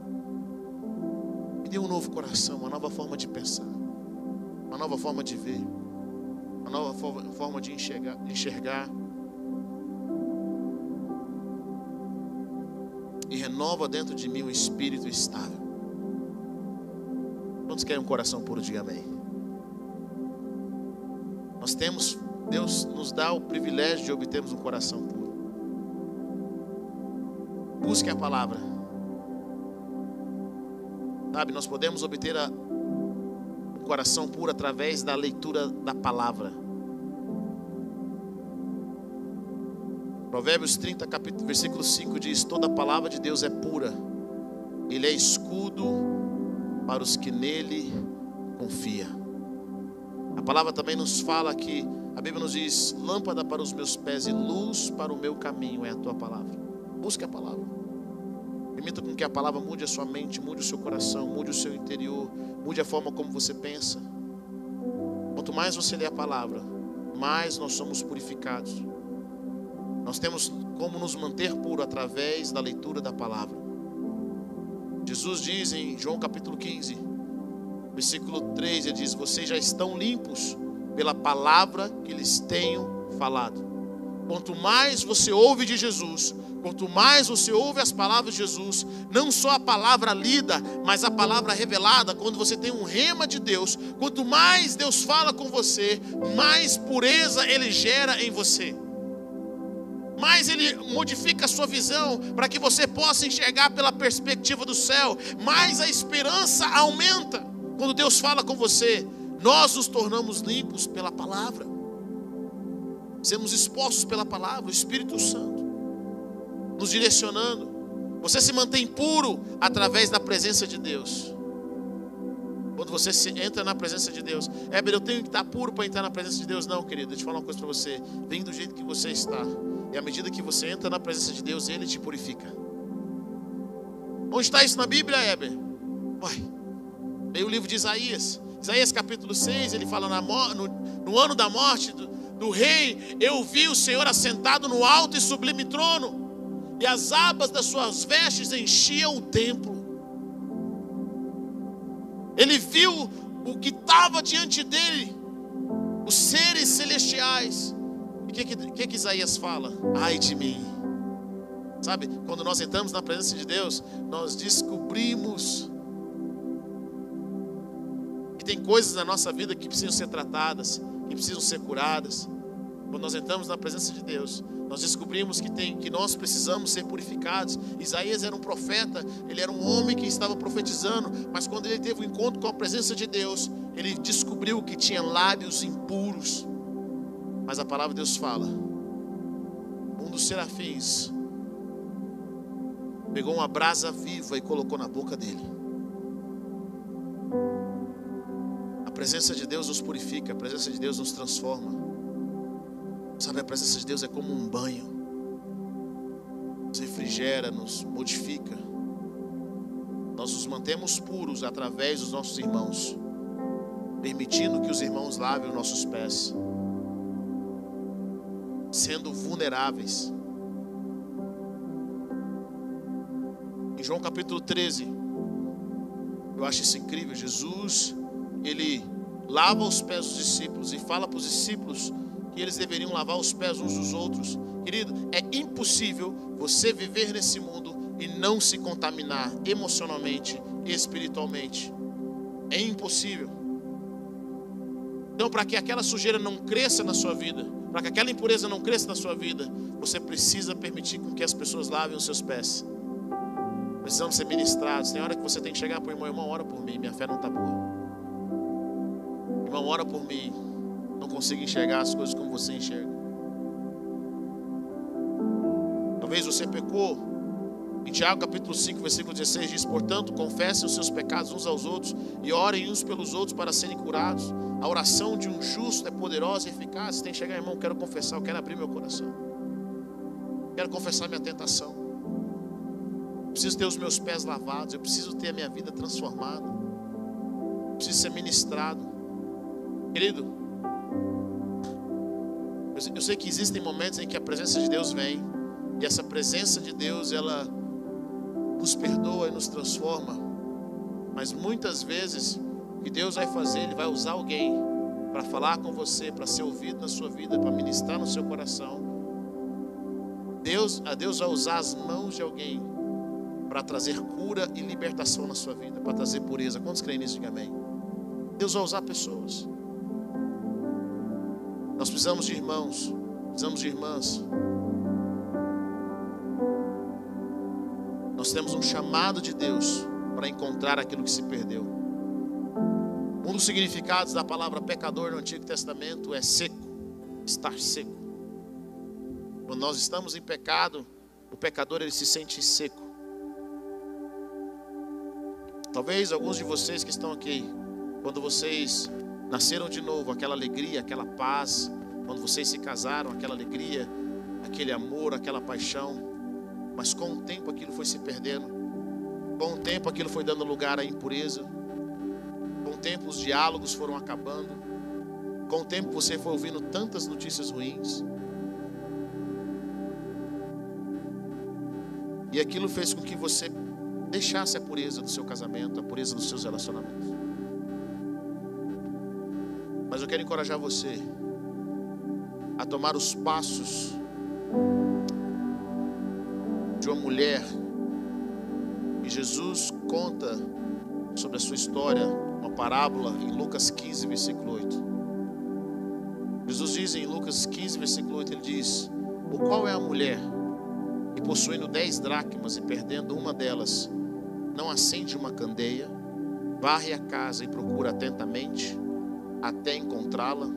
S2: Me dê um novo coração, uma nova forma de pensar, uma nova forma de ver, uma nova forma de enxergar. enxergar. E renova dentro de mim um espírito estável. Quantos querem um coração puro? Diga amém. Nós temos, Deus nos dá o privilégio de obtermos um coração puro. Busque a palavra. Sabe, nós podemos obter a, um coração puro através da leitura da palavra. Provérbios 30, capítulo, versículo 5 diz: Toda palavra de Deus é pura, Ele é escudo para os que nele confia. A palavra também nos fala que a Bíblia nos diz: lâmpada para os meus pés e luz para o meu caminho é a tua palavra. Busque a palavra. Permita com que a palavra mude a sua mente, mude o seu coração, mude o seu interior, mude a forma como você pensa. Quanto mais você lê a palavra, mais nós somos purificados. Nós temos como nos manter puro através da leitura da palavra. Jesus diz em João capítulo 15, versículo 3, ele diz: Vocês já estão limpos pela palavra que lhes tenho falado. Quanto mais você ouve de Jesus, quanto mais você ouve as palavras de Jesus, não só a palavra lida, mas a palavra revelada, quando você tem um rema de Deus, quanto mais Deus fala com você, mais pureza ele gera em você mais ele modifica a sua visão para que você possa enxergar pela perspectiva do céu, mais a esperança aumenta quando Deus fala com você. Nós nos tornamos limpos pela palavra, sermos expostos pela palavra, o Espírito Santo nos direcionando. Você se mantém puro através da presença de Deus. Quando você entra na presença de Deus, Éber, eu tenho que estar puro para entrar na presença de Deus. Não, querido, deixa eu falar uma coisa para você. Vem do jeito que você está. E à medida que você entra na presença de Deus, Ele te purifica. Onde está isso na Bíblia, Heber? Uai, leia o livro de Isaías. Isaías capítulo 6, ele fala no, no ano da morte do, do rei, eu vi o Senhor assentado no alto e sublime trono, e as abas das suas vestes enchiam o templo. Ele viu o que estava diante dele, os seres celestiais. O que, que, que Isaías fala? Ai de mim. Sabe, quando nós entramos na presença de Deus, nós descobrimos que tem coisas na nossa vida que precisam ser tratadas, que precisam ser curadas. Quando nós entramos na presença de Deus, nós descobrimos que, tem, que nós precisamos ser purificados. Isaías era um profeta, ele era um homem que estava profetizando, mas quando ele teve o um encontro com a presença de Deus, ele descobriu que tinha lábios impuros. Mas a palavra de Deus fala: um dos serafins pegou uma brasa viva e colocou na boca dele. A presença de Deus nos purifica, a presença de Deus nos transforma. Sabe, a presença de Deus é como um banho. Nos refrigera, nos modifica. Nós nos mantemos puros através dos nossos irmãos, permitindo que os irmãos lavem os nossos pés sendo vulneráveis. Em João capítulo 13, eu acho isso incrível. Jesus, ele lava os pés dos discípulos e fala para os discípulos que eles deveriam lavar os pés uns dos outros. Querido, é impossível você viver nesse mundo e não se contaminar emocionalmente espiritualmente. É impossível. Então, para que aquela sujeira não cresça na sua vida, para que aquela impureza não cresça na sua vida, você precisa permitir que as pessoas lavem os seus pés. Precisamos ser ministrados. Tem hora que você tem que chegar para o irmão, irmão, ora por mim, minha fé não está boa. Irmão, ora por mim. Não consigo enxergar as coisas como você enxerga. Talvez você pecou. Em Tiago capítulo 5, versículo 16 diz: Portanto, confessem os seus pecados uns aos outros e orem uns pelos outros para serem curados. A oração de um justo é poderosa e eficaz. Você tem que chegar, irmão, quero confessar, eu quero abrir meu coração. Quero confessar minha tentação. preciso ter os meus pés lavados, eu preciso ter a minha vida transformada. preciso ser ministrado. Querido, eu sei que existem momentos em que a presença de Deus vem, e essa presença de Deus, ela nos perdoa e nos transforma, mas muitas vezes, o que Deus vai fazer, Ele vai usar alguém para falar com você, para ser ouvido na sua vida, para ministrar no seu coração. Deus, a Deus vai usar as mãos de alguém para trazer cura e libertação na sua vida, para trazer pureza. Quantos creem nisso? Diga amém. Deus vai usar pessoas. Nós precisamos de irmãos, precisamos de irmãs. Temos um chamado de Deus para encontrar aquilo que se perdeu. Um dos significados da palavra pecador no Antigo Testamento é seco, estar seco. Quando nós estamos em pecado, o pecador ele se sente seco. Talvez alguns de vocês que estão aqui, quando vocês nasceram de novo, aquela alegria, aquela paz, quando vocês se casaram, aquela alegria, aquele amor, aquela paixão, mas com o tempo aquilo foi se perdendo, com o tempo aquilo foi dando lugar à impureza, com o tempo os diálogos foram acabando, com o tempo você foi ouvindo tantas notícias ruins, e aquilo fez com que você deixasse a pureza do seu casamento, a pureza dos seus relacionamentos. Mas eu quero encorajar você a tomar os passos de uma mulher e Jesus conta sobre a sua história, uma parábola em Lucas 15, versículo 8. Jesus diz em Lucas 15, versículo 8, ele diz: "O qual é a mulher que possuindo dez dracmas e perdendo uma delas, não acende uma candeia, varre a casa e procura atentamente até encontrá-la.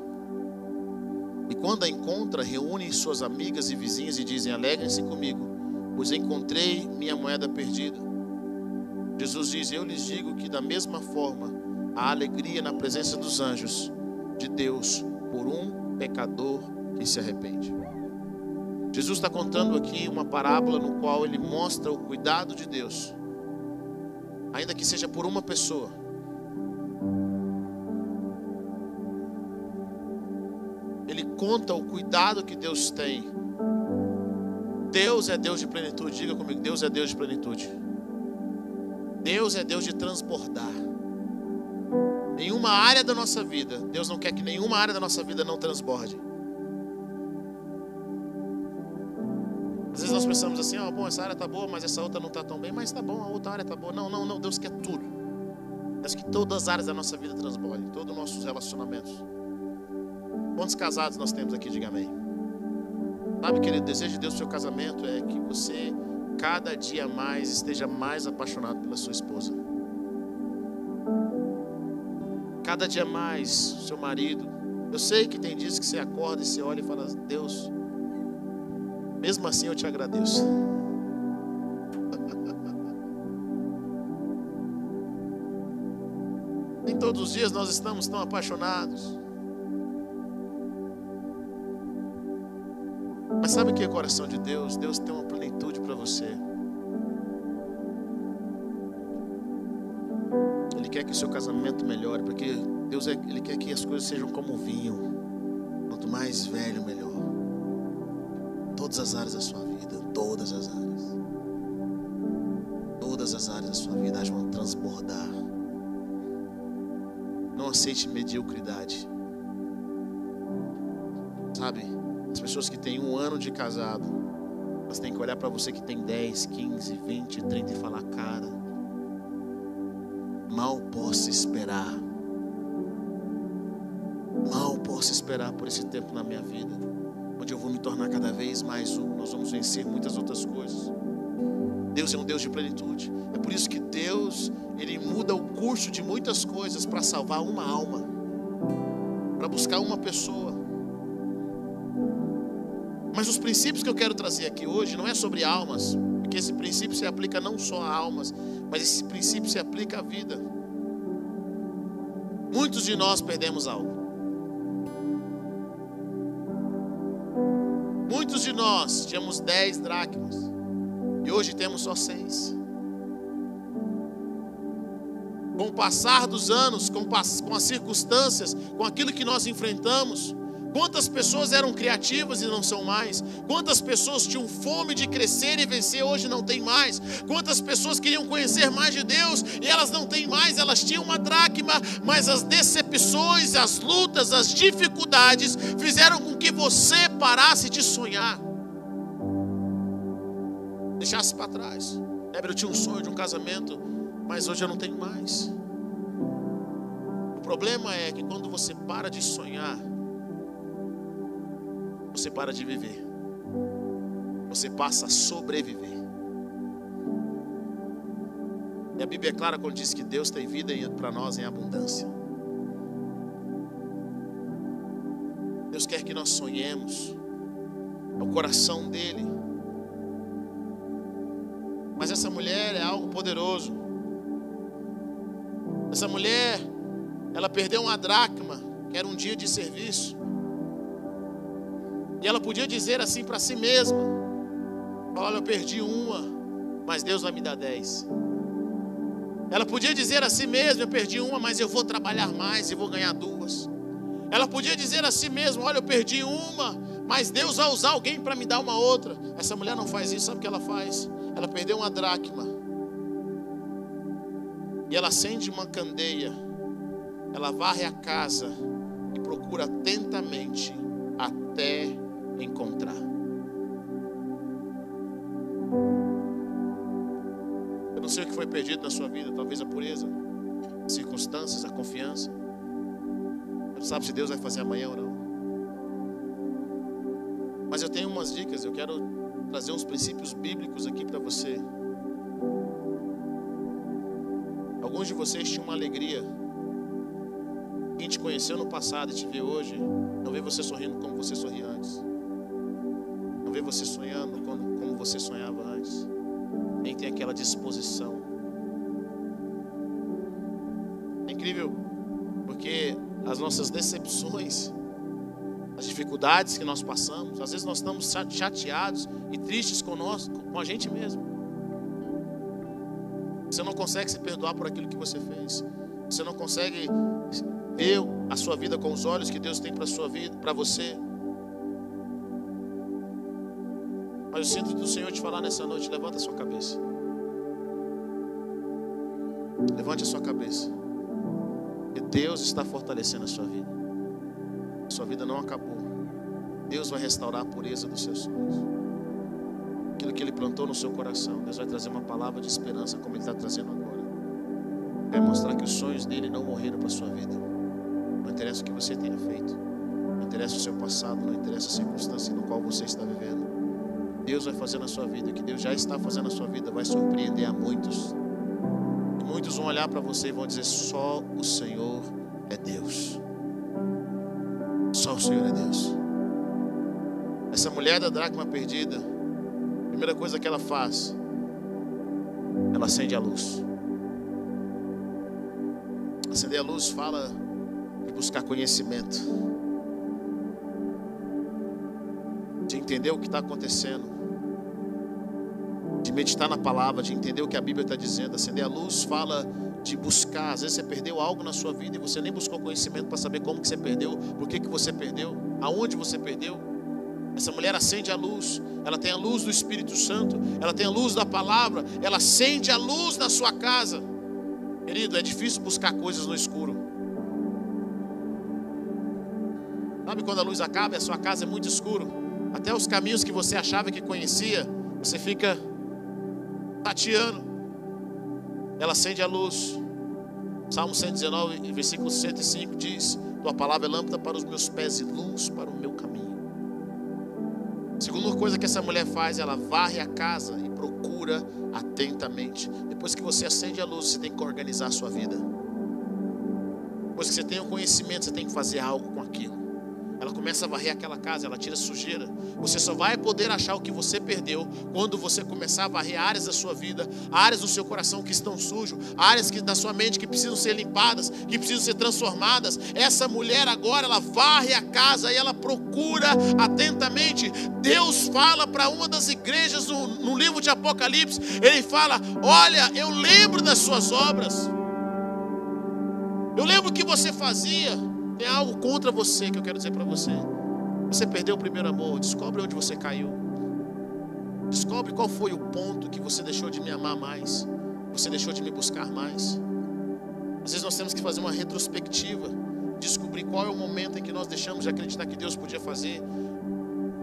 S2: E quando a encontra, reúne suas amigas e vizinhas e dizem: Alegrem-se comigo, pois encontrei minha moeda perdida. Jesus diz: Eu lhes digo que, da mesma forma, há alegria na presença dos anjos de Deus por um pecador que se arrepende. Jesus está contando aqui uma parábola no qual ele mostra o cuidado de Deus, ainda que seja por uma pessoa conta o cuidado que Deus tem. Deus é Deus de plenitude. Diga comigo: Deus é Deus de plenitude. Deus é Deus de transbordar. Nenhuma área da nossa vida, Deus não quer que nenhuma área da nossa vida não transborde. Às vezes nós pensamos assim, oh, bom, essa área tá boa, mas essa outra não tá tão bem, mas tá bom, a outra área tá boa. Não, não, não, Deus quer tudo. Deus quer que todas as áreas da nossa vida transbordem, todos os nossos relacionamentos. Quantos casados nós temos aqui? Diga amém. Sabe, querido, o desejo de Deus no seu casamento é que você, cada dia mais, esteja mais apaixonado pela sua esposa. Cada dia mais, seu marido. Eu sei que tem dias que você acorda e você olha e fala: Deus, mesmo assim eu te agradeço. Nem todos os dias nós estamos tão apaixonados. Mas sabe o que é coração de Deus? Deus tem uma plenitude para você. Ele quer que o seu casamento melhore, porque Deus é, ele quer que as coisas sejam como vinho. Quanto mais velho, melhor. Todas as áreas da sua vida, todas as áreas. Todas as áreas da sua vida vão transbordar. Não aceite mediocridade. Sabe? As pessoas que têm um ano de casado, elas têm que olhar para você que tem 10, 15, 20, 30 e falar: Cara, mal posso esperar. Mal posso esperar por esse tempo na minha vida, onde eu vou me tornar cada vez mais um. Nós vamos vencer muitas outras coisas. Deus é um Deus de plenitude. É por isso que Deus, ele muda o curso de muitas coisas para salvar uma alma, para buscar uma pessoa. Mas os princípios que eu quero trazer aqui hoje não é sobre almas, porque esse princípio se aplica não só a almas, mas esse princípio se aplica à vida. Muitos de nós perdemos algo. Muitos de nós tínhamos 10 dracmas e hoje temos só seis. Com o passar dos anos, com as circunstâncias, com aquilo que nós enfrentamos, Quantas pessoas eram criativas e não são mais? Quantas pessoas tinham fome de crescer e vencer hoje não tem mais? Quantas pessoas queriam conhecer mais de Deus e elas não têm mais? Elas tinham uma dracma, mas as decepções, as lutas, as dificuldades fizeram com que você parasse de sonhar deixasse para trás. Lembra, eu tinha um sonho de um casamento, mas hoje eu não tenho mais. O problema é que quando você para de sonhar, você para de viver. Você passa a sobreviver. E a Bíblia é clara quando diz que Deus tem vida para nós em abundância. Deus quer que nós sonhemos. É o coração dele mas essa mulher é algo poderoso. Essa mulher, ela perdeu uma dracma, que era um dia de serviço. E ela podia dizer assim para si mesma: Olha, eu perdi uma, mas Deus vai me dar dez. Ela podia dizer a si mesma: Eu perdi uma, mas eu vou trabalhar mais e vou ganhar duas. Ela podia dizer a si mesma: Olha, eu perdi uma, mas Deus vai usar alguém para me dar uma outra. Essa mulher não faz isso, sabe o que ela faz? Ela perdeu uma dracma. E ela acende uma candeia. Ela varre a casa e procura atentamente até encontrar. Eu não sei o que foi perdido na sua vida, talvez a pureza, as circunstâncias, a confiança. Não sabe se Deus vai fazer amanhã ou não. Mas eu tenho umas dicas, eu quero trazer uns princípios bíblicos aqui para você. Alguns de vocês tinham uma alegria. Quem te conheceu no passado e te vê hoje, não vê você sorrindo como você sorria antes. Vê você sonhando como, como você sonhava antes. Nem tem aquela disposição. É incrível, porque as nossas decepções as dificuldades que nós passamos. Às vezes nós estamos chateados e tristes conosco, com a gente mesmo. Você não consegue se perdoar por aquilo que você fez. Você não consegue ver a sua vida com os olhos que Deus tem para sua vida, para você. Mas eu sinto do Senhor te falar nessa noite, levanta a sua cabeça. Levante a sua cabeça. E Deus está fortalecendo a sua vida. Sua vida não acabou. Deus vai restaurar a pureza dos seus sonhos. Aquilo que Ele plantou no seu coração, Deus vai trazer uma palavra de esperança, como Ele está trazendo agora. Vai mostrar que os sonhos dele não morreram para a sua vida. Não interessa o que você tenha feito, não interessa o seu passado, não interessa a circunstância no qual você está vivendo. Deus vai fazer na sua vida, o que Deus já está fazendo na sua vida vai surpreender a muitos. E muitos vão olhar para você e vão dizer: só o Senhor é Deus. Só o Senhor é Deus. Essa mulher da dracma perdida, a primeira coisa que ela faz, ela acende a luz. Acender a luz fala de buscar conhecimento, de entender o que está acontecendo, meditar na palavra, de entender o que a Bíblia está dizendo. Acender a luz fala de buscar. Às vezes você perdeu algo na sua vida e você nem buscou conhecimento para saber como que você perdeu, por que, que você perdeu, aonde você perdeu. Essa mulher acende a luz, ela tem a luz do Espírito Santo, ela tem a luz da palavra, ela acende a luz na sua casa. Querido, é difícil buscar coisas no escuro. Sabe quando a luz acaba e a sua casa é muito escuro? Até os caminhos que você achava que conhecia, você fica tateando. Ela acende a luz. Salmo 119, versículo 105 diz: Tua palavra é lâmpada para os meus pés e luz para o meu caminho. Segunda coisa que essa mulher faz, ela varre a casa e procura atentamente. Depois que você acende a luz, você tem que organizar a sua vida. Depois que você tem o conhecimento, você tem que fazer algo com aquilo. Ela começa a varrer aquela casa, ela tira sujeira. Você só vai poder achar o que você perdeu quando você começar a varrer áreas da sua vida, áreas do seu coração que estão sujos, áreas que, da sua mente que precisam ser limpadas, que precisam ser transformadas. Essa mulher agora, ela varre a casa e ela procura atentamente. Deus fala para uma das igrejas no, no livro de Apocalipse: Ele fala: Olha, eu lembro das suas obras. Eu lembro o que você fazia. Tem algo contra você que eu quero dizer para você. Você perdeu o primeiro amor, descobre onde você caiu. Descobre qual foi o ponto que você deixou de me amar mais, você deixou de me buscar mais. Às vezes nós temos que fazer uma retrospectiva, descobrir qual é o momento em que nós deixamos de acreditar que Deus podia fazer,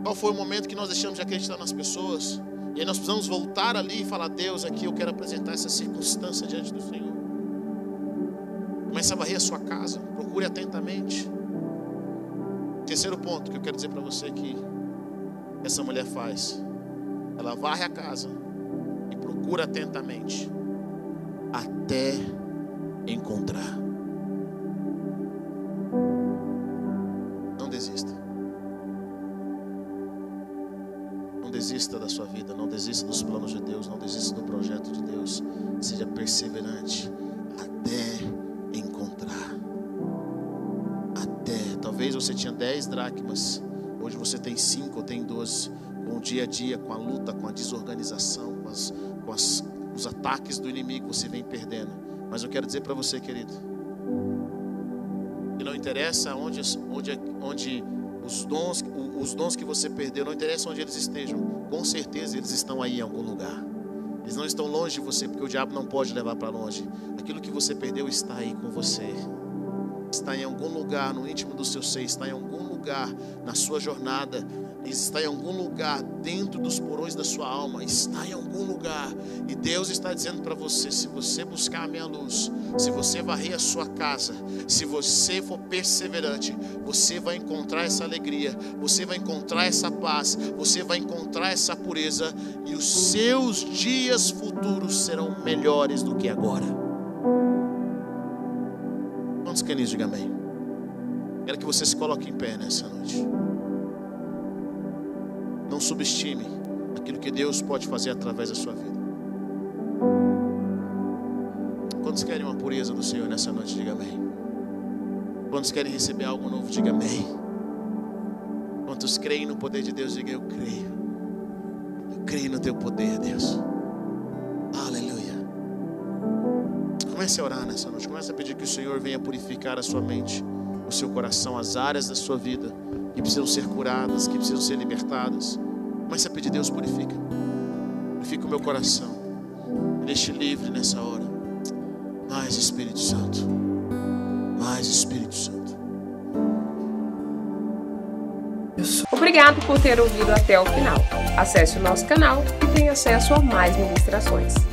S2: qual foi o momento que nós deixamos de acreditar nas pessoas. E aí nós precisamos voltar ali e falar: Deus, aqui eu quero apresentar essa circunstância diante do Senhor. Comece a varrer a sua casa. Procure atentamente. Terceiro ponto que eu quero dizer para você que essa mulher faz. Ela varre a casa e procura atentamente até encontrar. Não desista. Não desista da sua vida, não desista dos planos de Deus, não desista do projeto de Deus. Seja perseverante até Talvez você tinha 10 dracmas, hoje você tem 5 ou tem 12. Com o dia a dia, com a luta, com a desorganização, com, as, com as, os ataques do inimigo, você vem perdendo. Mas eu quero dizer para você, querido, que não interessa onde, onde, onde os dons, os dons que você perdeu, não interessa onde eles estejam, com certeza eles estão aí em algum lugar. Eles não estão longe de você, porque o diabo não pode levar para longe. Aquilo que você perdeu está aí com você está em algum lugar no íntimo do seu ser, está em algum lugar na sua jornada, está em algum lugar dentro dos porões da sua alma, está em algum lugar. E Deus está dizendo para você: se você buscar a minha luz, se você varrer a sua casa, se você for perseverante, você vai encontrar essa alegria, você vai encontrar essa paz, você vai encontrar essa pureza, e os seus dias futuros serão melhores do que agora. Quantos querem diga amém? Quero que você se coloque em pé nessa noite. Não subestime aquilo que Deus pode fazer através da sua vida. Quantos querem uma pureza do Senhor nessa noite? Diga amém. Quantos querem receber algo novo? Diga amém. Quantos creem no poder de Deus? Diga eu creio. Eu creio no teu poder, Deus. Aleluia. Comece a orar nessa noite. Comece a pedir que o Senhor venha purificar a sua mente, o seu coração, as áreas da sua vida que precisam ser curadas, que precisam ser libertadas. Comece a pedir, Deus, purifica. Purifica o meu coração. Me deixe livre nessa hora. Mais Espírito Santo. Mais Espírito Santo.
S1: Obrigado por ter ouvido até o final. Acesse o nosso canal e tenha acesso a mais ministrações.